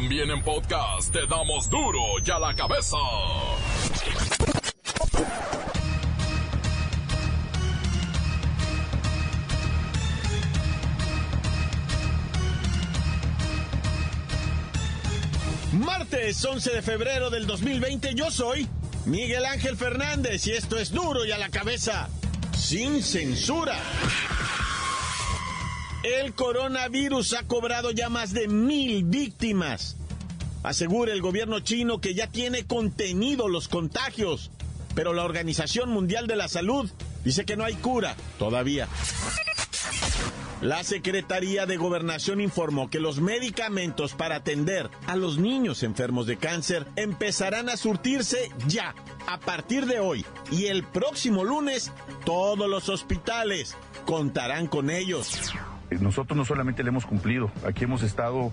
También en podcast te damos duro y a la cabeza. Martes 11 de febrero del 2020 yo soy Miguel Ángel Fernández y esto es duro y a la cabeza sin censura. El coronavirus ha cobrado ya más de mil víctimas. Asegura el gobierno chino que ya tiene contenido los contagios, pero la Organización Mundial de la Salud dice que no hay cura todavía. La Secretaría de Gobernación informó que los medicamentos para atender a los niños enfermos de cáncer empezarán a surtirse ya, a partir de hoy. Y el próximo lunes, todos los hospitales contarán con ellos. Nosotros no solamente le hemos cumplido, aquí hemos estado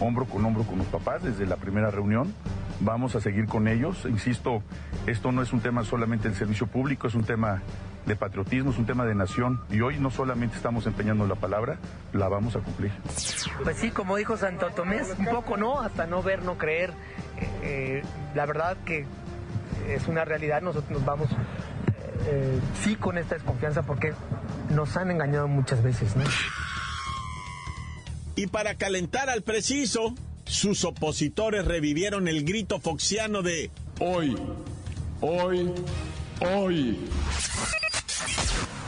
hombro con hombro con los papás desde la primera reunión. Vamos a seguir con ellos. Insisto, esto no es un tema solamente del servicio público, es un tema de patriotismo, es un tema de nación. Y hoy no solamente estamos empeñando la palabra, la vamos a cumplir. Pues sí, como dijo Santo Tomé, un poco no, hasta no ver, no creer. Eh, la verdad que es una realidad, nosotros nos vamos eh, sí con esta desconfianza porque nos han engañado muchas veces, ¿no? Y para calentar al preciso, sus opositores revivieron el grito foxiano de hoy, hoy, hoy.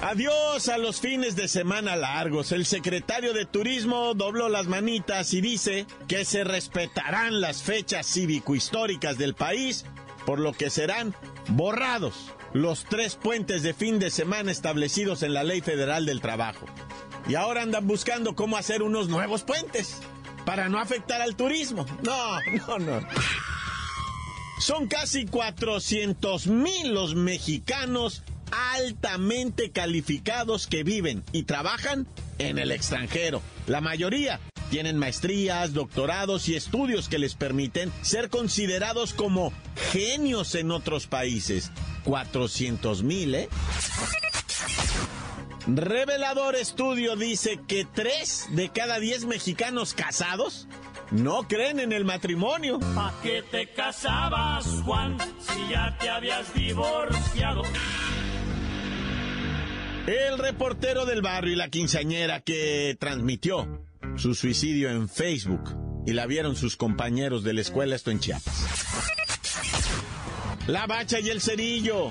Adiós a los fines de semana largos. El secretario de Turismo dobló las manitas y dice que se respetarán las fechas cívico-históricas del país, por lo que serán borrados los tres puentes de fin de semana establecidos en la Ley Federal del Trabajo. Y ahora andan buscando cómo hacer unos nuevos puentes para no afectar al turismo. No, no, no. Son casi 400 mil los mexicanos altamente calificados que viven y trabajan en el extranjero. La mayoría tienen maestrías, doctorados y estudios que les permiten ser considerados como genios en otros países. 400 mil, ¿eh? Revelador estudio dice que 3 de cada 10 mexicanos casados no creen en el matrimonio. ¿A qué te casabas, Juan, si ya te habías divorciado? El reportero del barrio y la quinceañera que transmitió su suicidio en Facebook y la vieron sus compañeros de la escuela, esto en Chiapas. La bacha y el cerillo.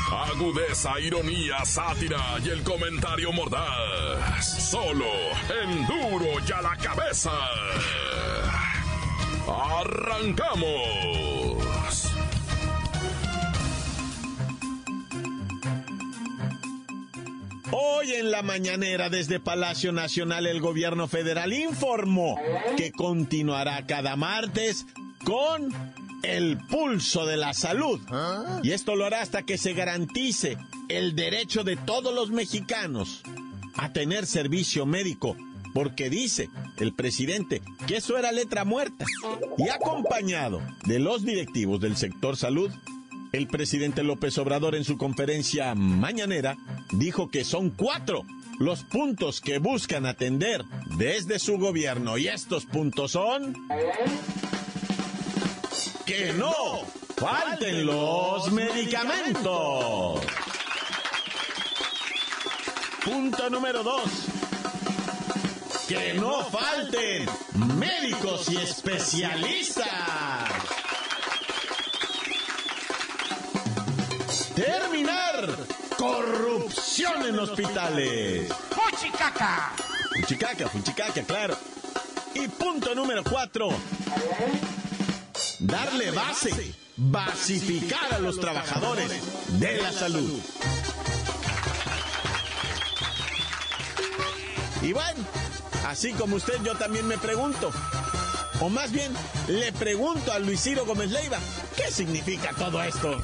Agudeza, ironía, sátira y el comentario mordaz. Solo en duro y a la cabeza. ¡Arrancamos! Hoy en la mañanera desde Palacio Nacional el gobierno federal informó que continuará cada martes con el pulso de la salud. Y esto lo hará hasta que se garantice el derecho de todos los mexicanos a tener servicio médico. Porque dice el presidente que eso era letra muerta. Y acompañado de los directivos del sector salud, el presidente López Obrador en su conferencia mañanera dijo que son cuatro los puntos que buscan atender desde su gobierno. Y estos puntos son... Que no falten los medicamentos. Punto número dos. Que no falten médicos y especialistas. Terminar corrupción en hospitales. ¡Fuchicaca! Fuchicaca, fuchicaca, claro. Y punto número cuatro. Darle base, basificar a los trabajadores de la salud. Y bueno, así como usted, yo también me pregunto, O más bien, le pregunto a Luis Ciro Gómez Leiva, ¿qué significa todo esto?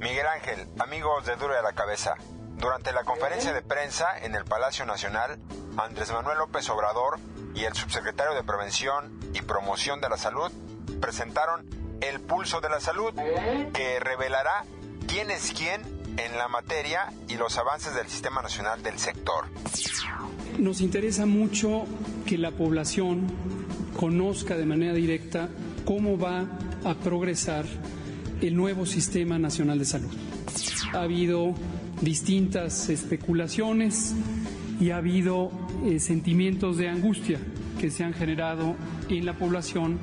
Miguel Ángel, amigos de Duro de la Cabeza. Durante la conferencia de prensa en el Palacio Nacional, Andrés Manuel López Obrador y el subsecretario de Prevención y Promoción de la Salud presentaron el Pulso de la Salud, que revelará quién es quién en la materia y los avances del Sistema Nacional del sector. Nos interesa mucho que la población conozca de manera directa cómo va a progresar el nuevo Sistema Nacional de Salud. Ha habido distintas especulaciones y ha habido eh, sentimientos de angustia que se han generado en la población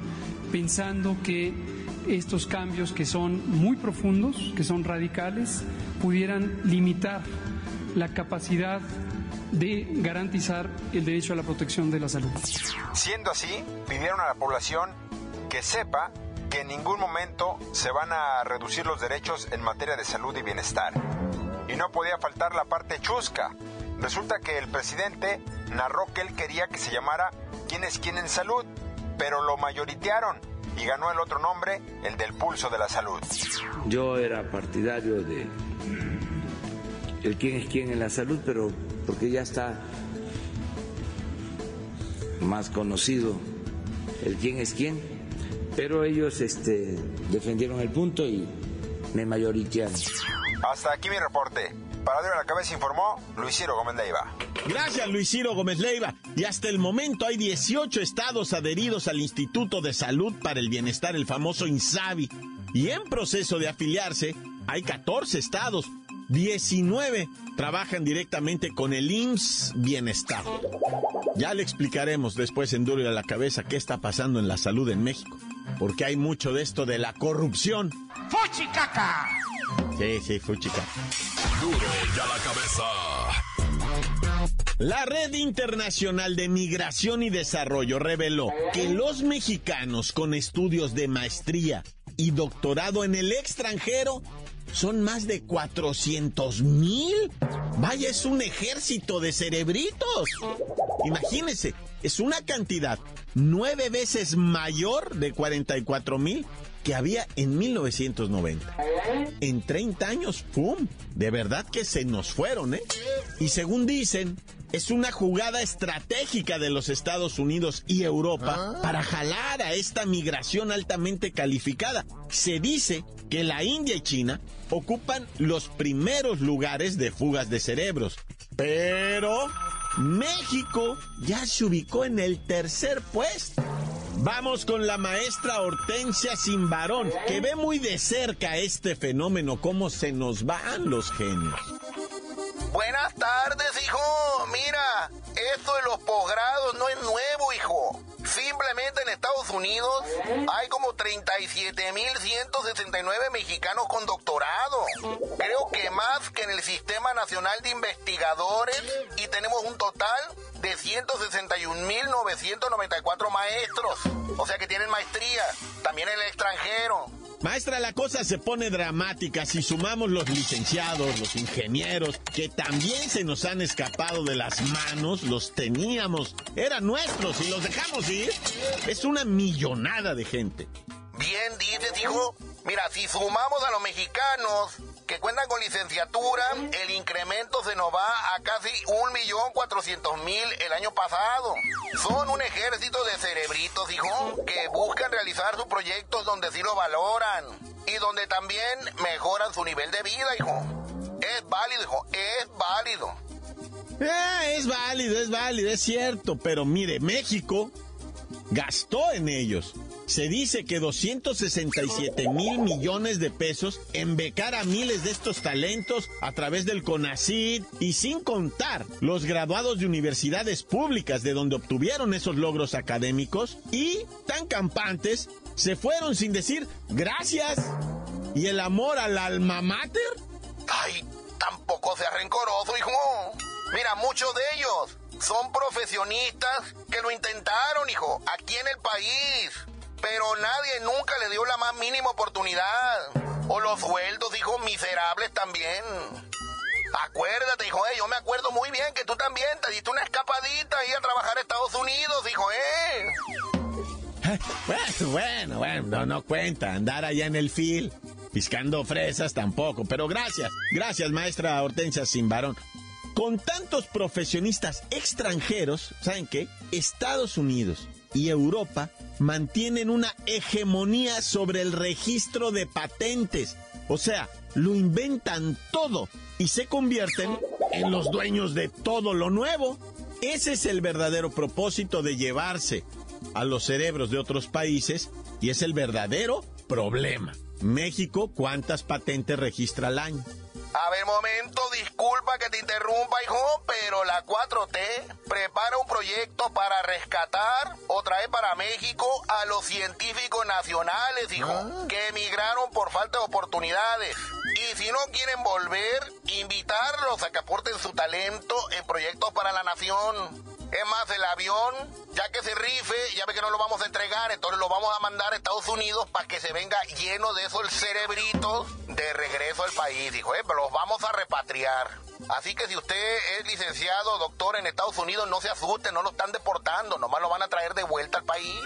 pensando que estos cambios que son muy profundos, que son radicales, pudieran limitar la capacidad de garantizar el derecho a la protección de la salud. Siendo así, pidieron a la población que sepa que en ningún momento se van a reducir los derechos en materia de salud y bienestar. Y no podía faltar la parte chusca. Resulta que el presidente narró que él quería que se llamara ¿Quién es quién en salud? Pero lo mayoritearon y ganó el otro nombre, el del pulso de la salud. Yo era partidario de el quién es quién en la salud, pero porque ya está más conocido el quién es quién, pero ellos este, defendieron el punto y me mayoritearon. Hasta aquí mi reporte. Para de la cabeza informó Luis Ciro Gómez Leiva. Gracias Luis Ciro Gómez Leiva. Y hasta el momento hay 18 estados adheridos al Instituto de Salud para el Bienestar, el famoso INSABI. Y en proceso de afiliarse hay 14 estados. 19 trabajan directamente con el IMSS Bienestar. Ya le explicaremos después en Duro y a la Cabeza qué está pasando en la salud en México. Porque hay mucho de esto de la corrupción. ¡Fuchicaca! Sí, sí, fuchicaca. Duro la Cabeza. La Red Internacional de Migración y Desarrollo reveló que los mexicanos con estudios de maestría y doctorado en el extranjero son más de 400 mil. Vaya, es un ejército de cerebritos. Imagínense, es una cantidad nueve veces mayor de 44 mil que había en 1990. En 30 años, ¡pum! De verdad que se nos fueron, ¿eh? Y según dicen, es una jugada estratégica de los Estados Unidos y Europa para jalar a esta migración altamente calificada. Se dice que la India y China ocupan los primeros lugares de fugas de cerebros. Pero México ya se ubicó en el tercer puesto. Vamos con la maestra Hortensia Simbarón, que ve muy de cerca este fenómeno, cómo se nos van los genios. Buenas tardes, hijo. Mira, esto de los posgrados no es nuevo, hijo. Simplemente en Estados Unidos hay como 37.169 mexicanos con doctorado. Creo que más que en el Sistema Nacional de Investigadores y tenemos un total de 161.994 maestros. O sea que tienen maestría, también en el extranjero. Maestra, la cosa se pone dramática si sumamos los licenciados, los ingenieros, que también se nos han escapado de las manos, los teníamos, eran nuestros y los dejamos ir. Es una millonada de gente. Bien dices, hijo. Mira, si sumamos a los mexicanos que cuentan con licenciatura, el incremento se nos va a casi 1.400.000 el año pasado. Son un ejército de cerebritos, hijo, que buscan realizar sus proyectos donde sí lo valoran y donde también mejoran su nivel de vida, hijo. Es válido, hijo, es válido. Ah, es válido, es válido, es cierto, pero mire, México gastó en ellos. Se dice que 267 mil millones de pesos en becar a miles de estos talentos a través del CONACID y sin contar los graduados de universidades públicas de donde obtuvieron esos logros académicos y tan campantes se fueron sin decir gracias. ¿Y el amor al alma mater? Ay, tampoco sea rencoroso, hijo. Mira, muchos de ellos son profesionistas que lo intentaron, hijo, aquí en el país. Pero nadie nunca le dio la más mínima oportunidad. O los sueldos, hijo, miserables también. Acuérdate, hijo, eh, yo me acuerdo muy bien que tú también te diste una escapadita ahí a trabajar a Estados Unidos, hijo, eh. Bueno, bueno, bueno, no, no cuenta. Andar allá en el fil, piscando fresas tampoco. Pero gracias, gracias, maestra Hortensia Simbarón. Con tantos profesionistas extranjeros, ¿saben qué? Estados Unidos y Europa mantienen una hegemonía sobre el registro de patentes. O sea, lo inventan todo y se convierten en los dueños de todo lo nuevo. Ese es el verdadero propósito de llevarse a los cerebros de otros países y es el verdadero problema. México, ¿cuántas patentes registra al año? A ver, momento, disculpa que te interrumpa, hijo, pero la 4T prepara un proyecto para rescatar o traer para México a los científicos nacionales, hijo, Ah. que emigraron por falta de oportunidades. Y si no quieren volver, invitarlos a que aporten su talento en proyectos para la nación. Es más, el avión, ya que se rife, ya ve que no lo vamos a entregar, entonces lo vamos a mandar a Estados Unidos para que se venga lleno de esos cerebritos de regreso al país, hijo, ¿eh? Pero los vamos a repatriar. Así que si usted es licenciado, doctor en Estados Unidos, no se asuste, no lo están deportando, nomás lo van a traer de vuelta al país.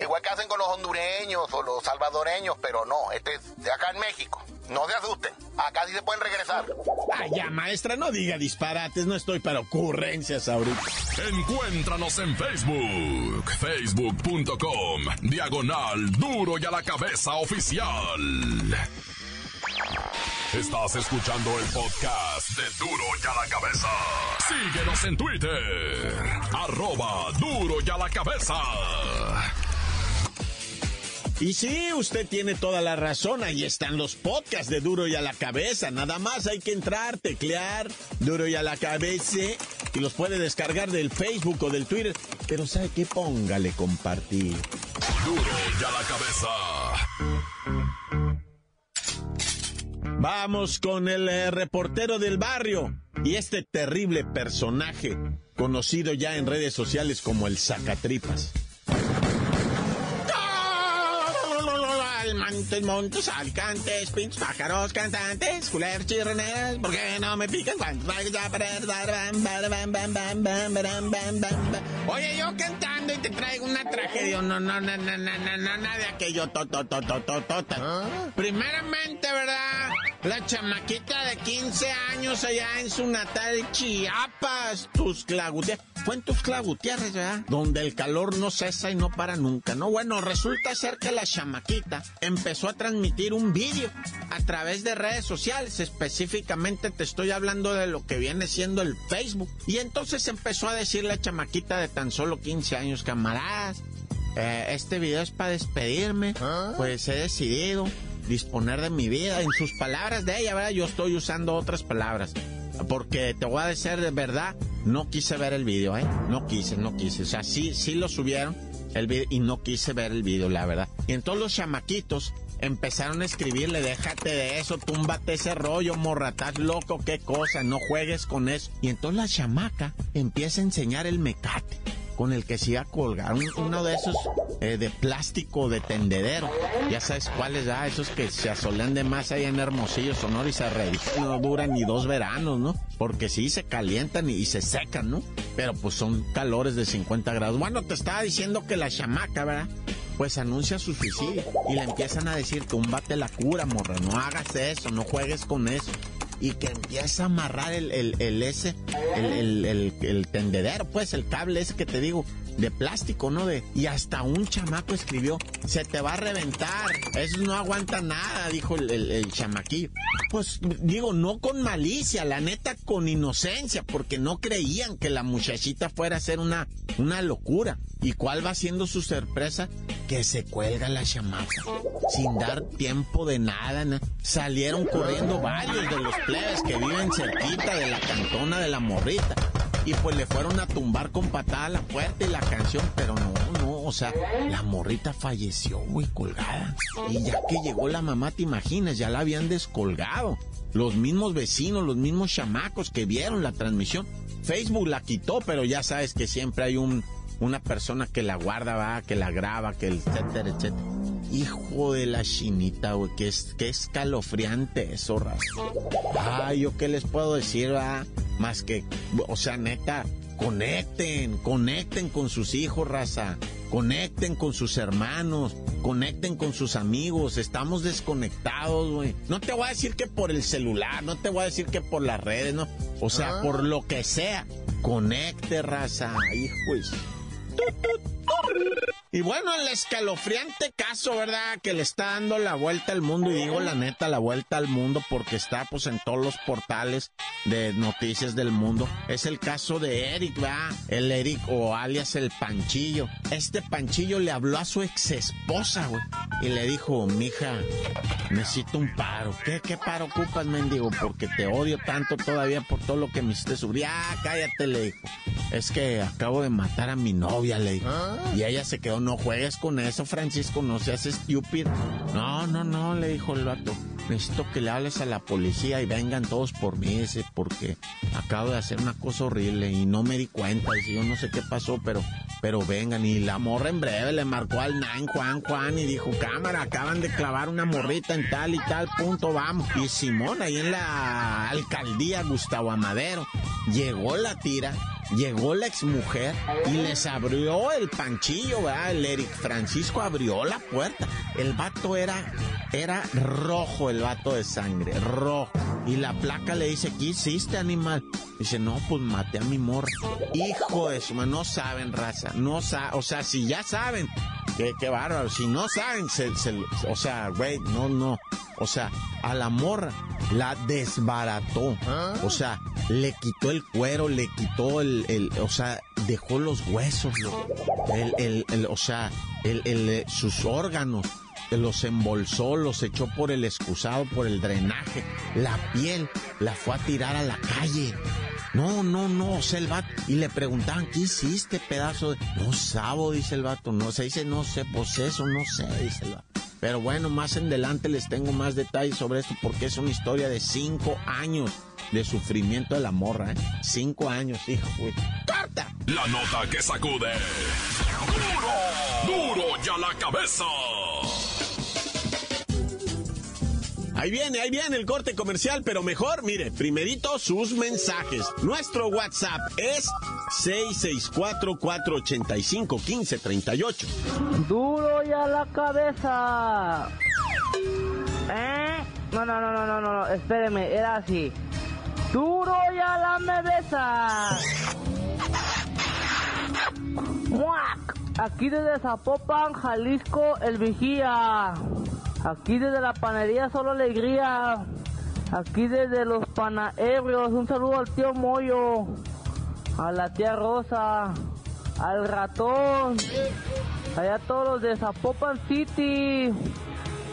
Igual que hacen con los hondureños o los salvadoreños, pero no, este es de acá en México. No se asusten, acá sí se pueden regresar. Ay, ya, maestra, no diga disparates, no estoy para ocurrencias ahorita. Encuéntranos en Facebook, facebook.com, diagonal duro y a la cabeza oficial. Estás escuchando el podcast de duro y a la cabeza. Síguenos en Twitter, arroba duro y a la cabeza. Y sí, usted tiene toda la razón. Ahí están los podcasts de Duro y a la Cabeza. Nada más hay que entrar, teclear Duro y a la Cabeza y los puede descargar del Facebook o del Twitter. Pero ¿sabe qué? Póngale compartir. Duro y a la cabeza. Vamos con el eh, reportero del barrio y este terrible personaje conocido ya en redes sociales como el Sacatripas. Montes, montes, alicantes, pinches pájaros cantantes, culeros chirrenes, ¿por qué no me pican cuando Oye, yo cantando y te traigo una tragedia, no, no, no, no, no, no, no, nada de aquello, to, to, to, to, to. Primeramente, ¿verdad? La chamaquita de 15 años allá en su natal Chiapas, Tuxtla Gutiérrez. Fue en Tuxtla Gutiérrez, ¿verdad? Donde el calor no cesa y no para nunca, ¿no? Bueno, resulta ser que la chamaquita empezó a transmitir un vídeo a través de redes sociales. Específicamente te estoy hablando de lo que viene siendo el Facebook. Y entonces empezó a decir la chamaquita de tan solo 15 años, camaradas, eh, este video es para despedirme, pues he decidido disponer de mi vida. En sus palabras de ella, ¿verdad? Yo estoy usando otras palabras. Porque te voy a decir de verdad, no quise ver el video, ¿eh? No quise, no quise. O sea, sí, sí lo subieron el video y no quise ver el video, la verdad. Y entonces los chamaquitos empezaron a escribirle, déjate de eso, túmbate ese rollo, morra, estás loco, qué cosa, no juegues con eso. Y entonces la chamaca empieza a enseñar el mecate con el que se iba a colgar, un- uno de esos eh, de plástico de tendedero. Ya sabes cuáles, ah, esos que se asolean de más ahí en Hermosillo, Sonora y se reeditan, no duran ni dos veranos, ¿no? Porque sí se calientan y, y se secan, ¿no? Pero pues son calores de 50 grados. Bueno, te estaba diciendo que la chamaca, ¿verdad? Pues anuncia su suicidio y le empiezan a decir, túmbate la cura, morra, no hagas eso, no juegues con eso y que empieza a amarrar el, el, el ese, el, el, el, tendedero, pues el cable ese que te digo, de plástico, ¿no? De, y hasta un chamaco escribió, se te va a reventar, eso no aguanta nada, dijo el, el, chamaquillo. Pues digo, no con malicia, la neta con inocencia, porque no creían que la muchachita fuera a ser una, una locura. ¿Y cuál va siendo su sorpresa? Que se cuelga la chamaca, sin dar tiempo de nada. na- Salieron corriendo varios de los plebes que viven cerquita de la cantona de la morrita. Y pues le fueron a tumbar con patada la puerta y la canción, pero no, no, o sea, la morrita falleció, güey, colgada. Y ya que llegó la mamá, te imaginas, ya la habían descolgado. Los mismos vecinos, los mismos chamacos que vieron la transmisión. Facebook la quitó, pero ya sabes que siempre hay un, una persona que la guarda, va, que la graba, que el etcétera, etcétera. Hijo de la chinita, güey, que es, que escalofriante eso, raza. Ay, yo qué les puedo decir, va, más que, o sea, neta, conecten, conecten con sus hijos, raza. Conecten con sus hermanos, conecten con sus amigos. Estamos desconectados, güey. No te voy a decir que por el celular, no te voy a decir que por las redes, no. O sea, Ah. por lo que sea. Conecte, raza. Hijos. Y bueno, el escalofriante caso, ¿verdad? Que le está dando la vuelta al mundo, y digo la neta, la vuelta al mundo, porque está pues en todos los portales de noticias del mundo. Es el caso de Eric, ¿verdad? El Eric o alias el Panchillo. Este Panchillo le habló a su ex esposa, güey. Y le dijo, mija, necesito un paro. ¿Qué, qué paro ocupas, mendigo? Porque te odio tanto todavía por todo lo que me hiciste sufrir. Ah, cállate, le dijo. Es que acabo de matar a mi novia, le. Y ella se quedó, no juegues con eso, Francisco, no seas estúpido. No, no, no, le dijo el vato. Necesito que le hables a la policía y vengan todos por mí, dice, porque acabo de hacer una cosa horrible y no me di cuenta. Dice, yo no sé qué pasó, pero, pero vengan. Y la morra en breve le marcó al Nine Juan Juan y dijo, cámara, acaban de clavar una morrita en tal y tal punto, vamos. Y Simón, ahí en la alcaldía Gustavo Amadero, llegó la tira Llegó la exmujer y les abrió el panchillo, ¿verdad? El Eric Francisco abrió la puerta. El vato era, era rojo, el vato de sangre, rojo. Y la placa le dice, ¿qué hiciste, animal? Dice, no, pues maté a mi morra. Hijo de su no saben, raza, no saben, o sea, si ya saben, qué, qué bárbaro, si no saben, se- o sea, güey, no, no, o sea, a la morra la desbarató, o sea, le quitó el cuero, le quitó el, el- o sea, dejó los huesos, el, el- o sea, el, eh, sus órganos, los embolsó, los echó por el excusado, por el drenaje, la piel la fue a tirar a la calle. No, no, no, o sea, el vato. Y le preguntaban, ¿qué hiciste, pedazo de.? No sabo, dice el vato. No, se dice, no sé, pues eso, no sé, dice el vato. Pero bueno, más en adelante les tengo más detalles sobre esto porque es una historia de cinco años de sufrimiento de la morra, ¿eh? Cinco años, hijo, güey. ¡Corta! La nota que sacude. ¡Duro! ¡Duro ya la cabeza! Ahí viene, ahí viene el corte comercial, pero mejor, mire, primerito sus mensajes. Nuestro WhatsApp es 664-485-1538. Duro y a la cabeza. ¿Eh? No, no, no, no, no, no, espéreme, era así. Duro y a la mebesa. ¡Muac! Aquí desde Zapopan, Jalisco, el vigía. Aquí desde la panería Solo Alegría. Aquí desde los panaebrios. Un saludo al tío Moyo. A la tía Rosa. Al ratón. Allá todos los de Zapopan City.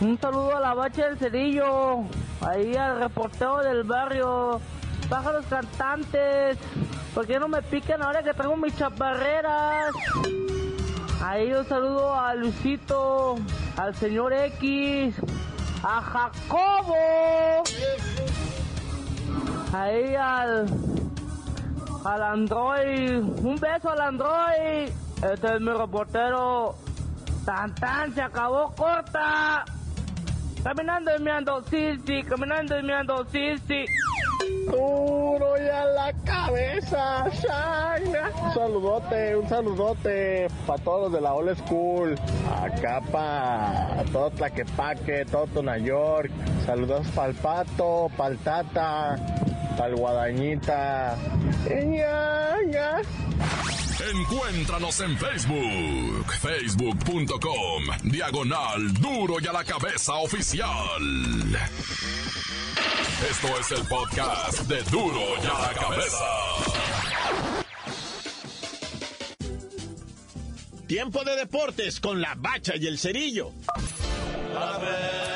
Un saludo a la bacha del cerillo. Ahí al reportero del barrio. Pájaros cantantes. ¿Por qué no me pican ahora que traigo mis chaparreras? Ahí un saludo a Luisito, al señor X, a Jacobo. Ahí al, al Android. Un beso al Android. Este es mi reportero. Tan tan, se acabó corta. Caminando y mirando, sí, sí, caminando y mirando, sí, sí. Duro y la cabeza, Shagna. Un saludote, un saludote para todos los de la Old School. Acá para todo Tlaquepaque, todo Tonayork. Saludos para el Pato, para el Tata, para el Guadañita. Encuéntranos en Facebook, facebook.com, diagonal duro y a la cabeza oficial. Esto es el podcast de duro y a la cabeza. Tiempo de deportes con la bacha y el cerillo. ¡La bacha!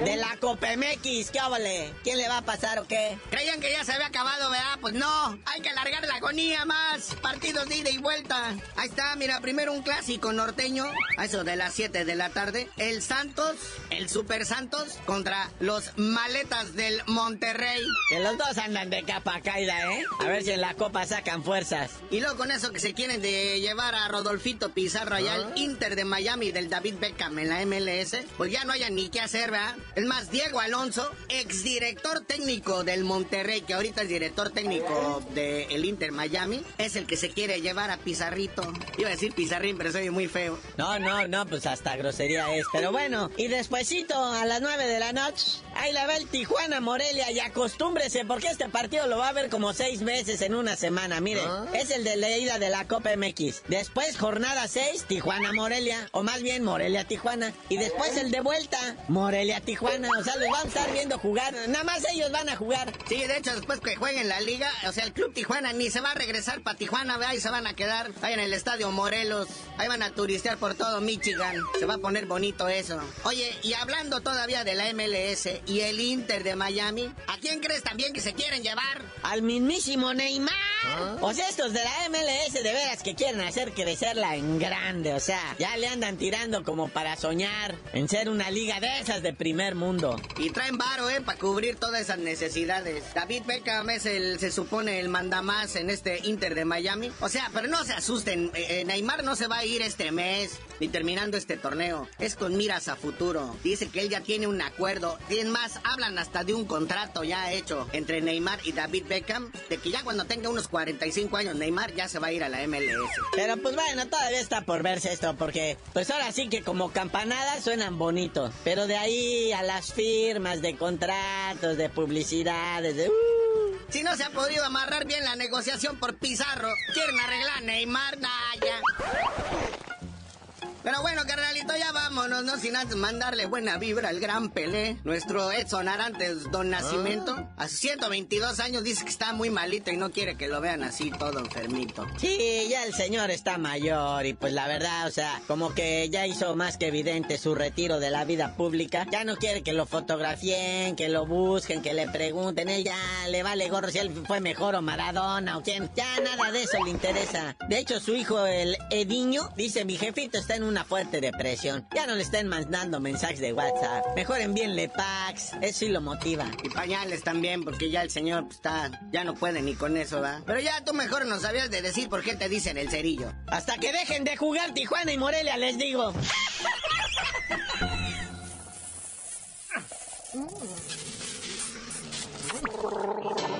De la Copemex. ¿Qué óvole? ¿Quién le va a pasar o qué? Creían que ya se había acabado, ¿verdad? Pues no, hay que alargar la agonía más. Partidos de ida y vuelta. Ahí está, mira, primero un clásico norteño, a eso de las 7 de la tarde. El Santos, el Super Santos, contra los maletas del Monterrey. Que los dos andan de capa caída, ¿eh? A ver si en la copa sacan fuerzas. Y luego con eso que se quieren de llevar a Rodolfito Pizarro allá al Inter de Miami del David Beckham en la MLS, pues ya no haya ni qué hacer, ¿verdad? Es más, Diego Alonso, exdirector técnico del Monterrey, que ahorita es director técnico del Inter Miami, es el que se quiere llevar a Pizarrito. Iba a decir Pizarrín, pero soy muy feo. No, no, no, pues hasta grosería es. Pero bueno, y despuesito a las 9 de la noche, ahí la ve el Tijuana Morelia y acostúmbrese porque este partido lo va a ver como seis veces en una semana. Mire, es el de la ida de la Copa MX. Después jornada 6, Tijuana Morelia, o más bien Morelia Tijuana. Y después el de vuelta, Morelia Tijuana. O sea, los van a estar viendo jugar. Nada más ellos van a jugar. Sí, de hecho, después que jueguen la liga, o sea, el Club Tijuana ni se va a regresar para Tijuana. Y se van a quedar ahí en el Estadio Morelos. Ahí van a turistear por todo Michigan. Se va a poner bonito eso. Oye, y hablando todavía de la MLS y el Inter de Miami, ¿a quién crees también que se quieren llevar? Al mismísimo Neymar. O sea, estos de la MLS de veras que quieren hacer crecerla en grande. O sea, ya le andan tirando como para soñar en ser una liga de esas de primer mundo. Y traen varo, ¿eh? Para cubrir todas esas necesidades. David Beckham es el, se supone, el mandamás en este Inter de Miami. O sea, pero no se asusten. eh, eh, Neymar no se va a ir este mes, ni terminando este torneo. Es con miras a futuro. Dice que él ya tiene un acuerdo. Y es más, hablan hasta de un contrato ya hecho entre Neymar y David Beckham. De que ya cuando tenga unos 45 años, Neymar ya se va a ir a la MLS. Pero pues bueno, todavía está por verse esto, porque pues ahora sí que como campanadas suenan bonitos. Pero de ahí a las firmas de contratos, de publicidades, de... uh, Si no se ha podido amarrar bien la negociación por Pizarro, quieren arreglar a Neymar, nah, ya. Pero bueno, carnalito, ya vámonos, ¿no? Sin antes mandarle buena vibra al gran Pelé, nuestro Edson Arantes Don Nacimiento. A sus 122 años dice que está muy malito y no quiere que lo vean así todo enfermito. Sí, ya el señor está mayor y pues la verdad, o sea, como que ya hizo más que evidente su retiro de la vida pública. Ya no quiere que lo fotografien, que lo busquen, que le pregunten. Él ya le vale gorro si él fue mejor o Maradona o quién. Ya nada de eso le interesa. De hecho, su hijo, el Ediño, dice, mi jefito está en una fuerte depresión. Ya no le estén mandando mensajes de WhatsApp. Mejor envíenle packs. Eso sí lo motiva. Y pañales también, porque ya el señor pues, está, ya no puede ni con eso, ¿va? Pero ya tú mejor nos sabías de decir por qué te dicen el cerillo. Hasta que dejen de jugar Tijuana y Morelia, les digo.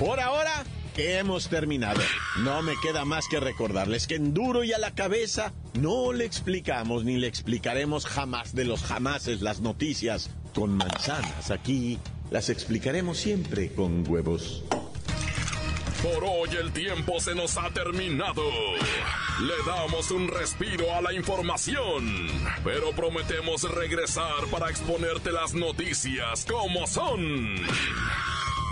Por ahora, hemos terminado. No me queda más que recordarles que en duro y a la cabeza no le explicamos ni le explicaremos jamás de los jamases las noticias con manzanas. Aquí las explicaremos siempre con huevos. Por hoy el tiempo se nos ha terminado. Le damos un respiro a la información, pero prometemos regresar para exponerte las noticias como son.